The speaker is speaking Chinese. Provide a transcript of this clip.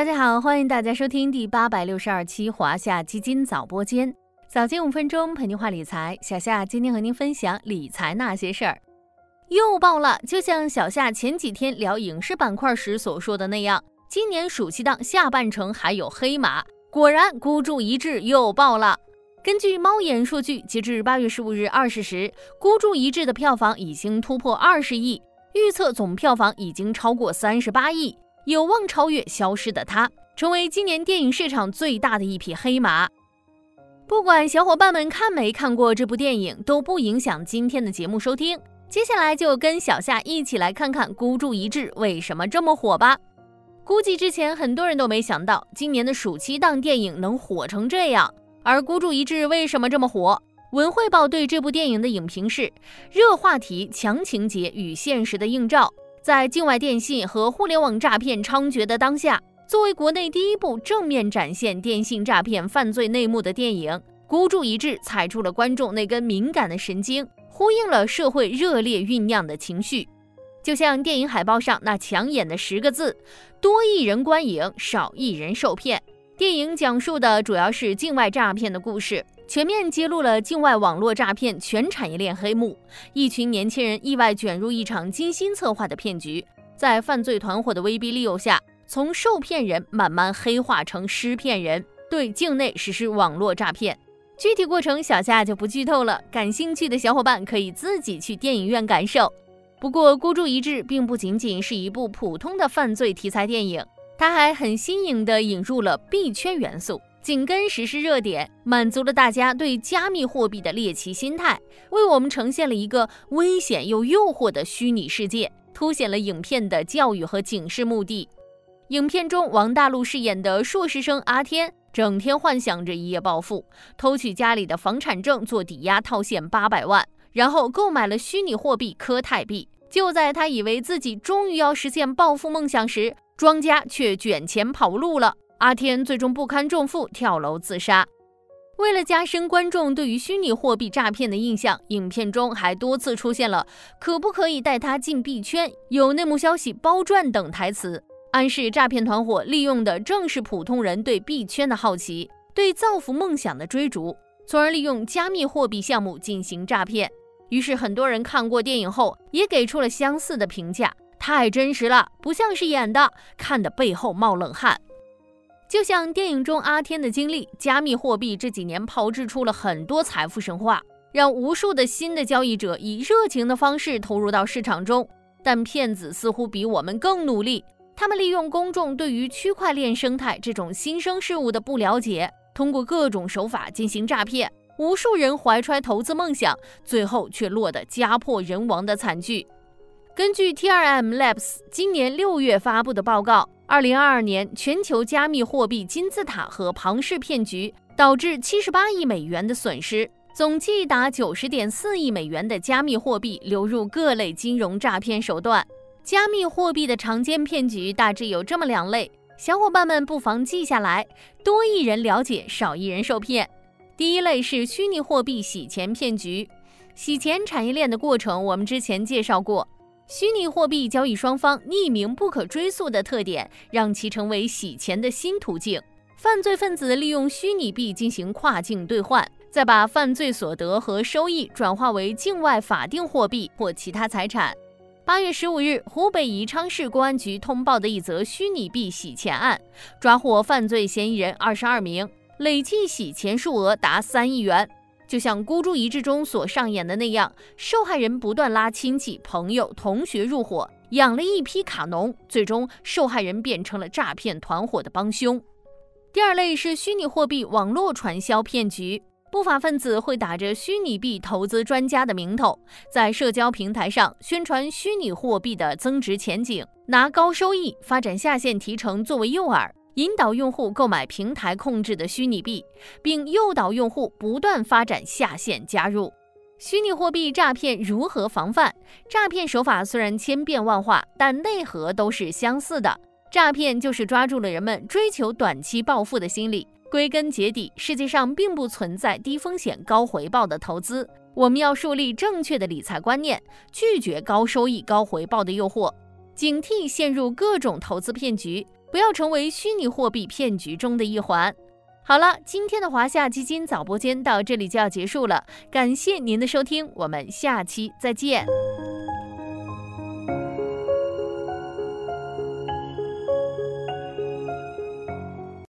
大家好，欢迎大家收听第八百六十二期华夏基金早播间，早间五分钟陪您话理财。小夏今天和您分享理财那些事儿。又爆了，就像小夏前几天聊影视板块时所说的那样，今年暑期档下半程还有黑马。果然，孤注一掷又爆了。根据猫眼数据，截至八月十五日二十时，孤注一掷的票房已经突破二十亿，预测总票房已经超过三十八亿。有望超越《消失的她》，成为今年电影市场最大的一匹黑马。不管小伙伴们看没看过这部电影，都不影响今天的节目收听。接下来就跟小夏一起来看看《孤注一掷》为什么这么火吧。估计之前很多人都没想到，今年的暑期档电影能火成这样。而《孤注一掷》为什么这么火？文汇报对这部电影的影评是：热话题、强情节与现实的映照。在境外电信和互联网诈骗猖獗的当下，作为国内第一部正面展现电信诈骗犯罪内幕的电影，《孤注一掷》踩住了观众那根敏感的神经，呼应了社会热烈酝酿的情绪。就像电影海报上那抢眼的十个字：“多一人观影，少一人受骗。”电影讲述的主要是境外诈骗的故事。全面揭露了境外网络诈骗全产业链黑幕，一群年轻人意外卷入一场精心策划的骗局，在犯罪团伙的威逼利诱下，从受骗人慢慢黑化成施骗人，对境内实施网络诈骗。具体过程小夏就不剧透了，感兴趣的小伙伴可以自己去电影院感受。不过，《孤注一掷》并不仅仅是一部普通的犯罪题材电影，它还很新颖地引入了币圈元素。紧跟时事热点，满足了大家对加密货币的猎奇心态，为我们呈现了一个危险又诱惑的虚拟世界，凸显了影片的教育和警示目的。影片中，王大陆饰演的硕士生阿天，整天幻想着一夜暴富，偷取家里的房产证做抵押套现八百万，然后购买了虚拟货币科泰币。就在他以为自己终于要实现暴富梦想时，庄家却卷钱跑路了。阿天最终不堪重负跳楼自杀。为了加深观众对于虚拟货币诈骗的印象，影片中还多次出现了“可不可以带他进币圈？有内幕消息包赚”等台词，暗示诈骗团伙利用的正是普通人对币圈的好奇、对造福梦想的追逐，从而利用加密货币项目进行诈骗。于是，很多人看过电影后也给出了相似的评价：太真实了，不像是演的，看的背后冒冷汗。就像电影中阿天的经历，加密货币这几年炮制出了很多财富神话，让无数的新的交易者以热情的方式投入到市场中。但骗子似乎比我们更努力，他们利用公众对于区块链生态这种新生事物的不了解，通过各种手法进行诈骗。无数人怀揣投资梦想，最后却落得家破人亡的惨剧。根据 TRM Labs 今年六月发布的报告。二零二二年，全球加密货币金字塔和庞氏骗局导致七十八亿美元的损失，总计达九十点四亿美元的加密货币流入各类金融诈骗手段。加密货币的常见骗局大致有这么两类，小伙伴们不妨记下来，多一人了解，少一人受骗。第一类是虚拟货币洗钱骗局，洗钱产业链的过程我们之前介绍过。虚拟货币交易双方匿名、不可追溯的特点，让其成为洗钱的新途径。犯罪分子利用虚拟币进行跨境兑换，再把犯罪所得和收益转化为境外法定货币或其他财产。八月十五日，湖北宜昌市公安局通报的一则虚拟币洗钱案，抓获犯罪嫌疑人二十二名，累计洗钱数额达三亿元。就像孤注一掷中所上演的那样，受害人不断拉亲戚、朋友、同学入伙，养了一批卡农，最终受害人变成了诈骗团伙的帮凶。第二类是虚拟货币网络传销骗局，不法分子会打着虚拟币投资专家的名头，在社交平台上宣传虚拟货币的增值前景，拿高收益、发展下线提成作为诱饵。引导用户购买平台控制的虚拟币，并诱导用户不断发展下线加入。虚拟货币诈骗如何防范？诈骗手法虽然千变万化，但内核都是相似的。诈骗就是抓住了人们追求短期暴富的心理。归根结底，世界上并不存在低风险高回报的投资。我们要树立正确的理财观念，拒绝高收益高回报的诱惑，警惕陷入各种投资骗局。不要成为虚拟货币骗局中的一环。好了，今天的华夏基金早播间到这里就要结束了，感谢您的收听，我们下期再见。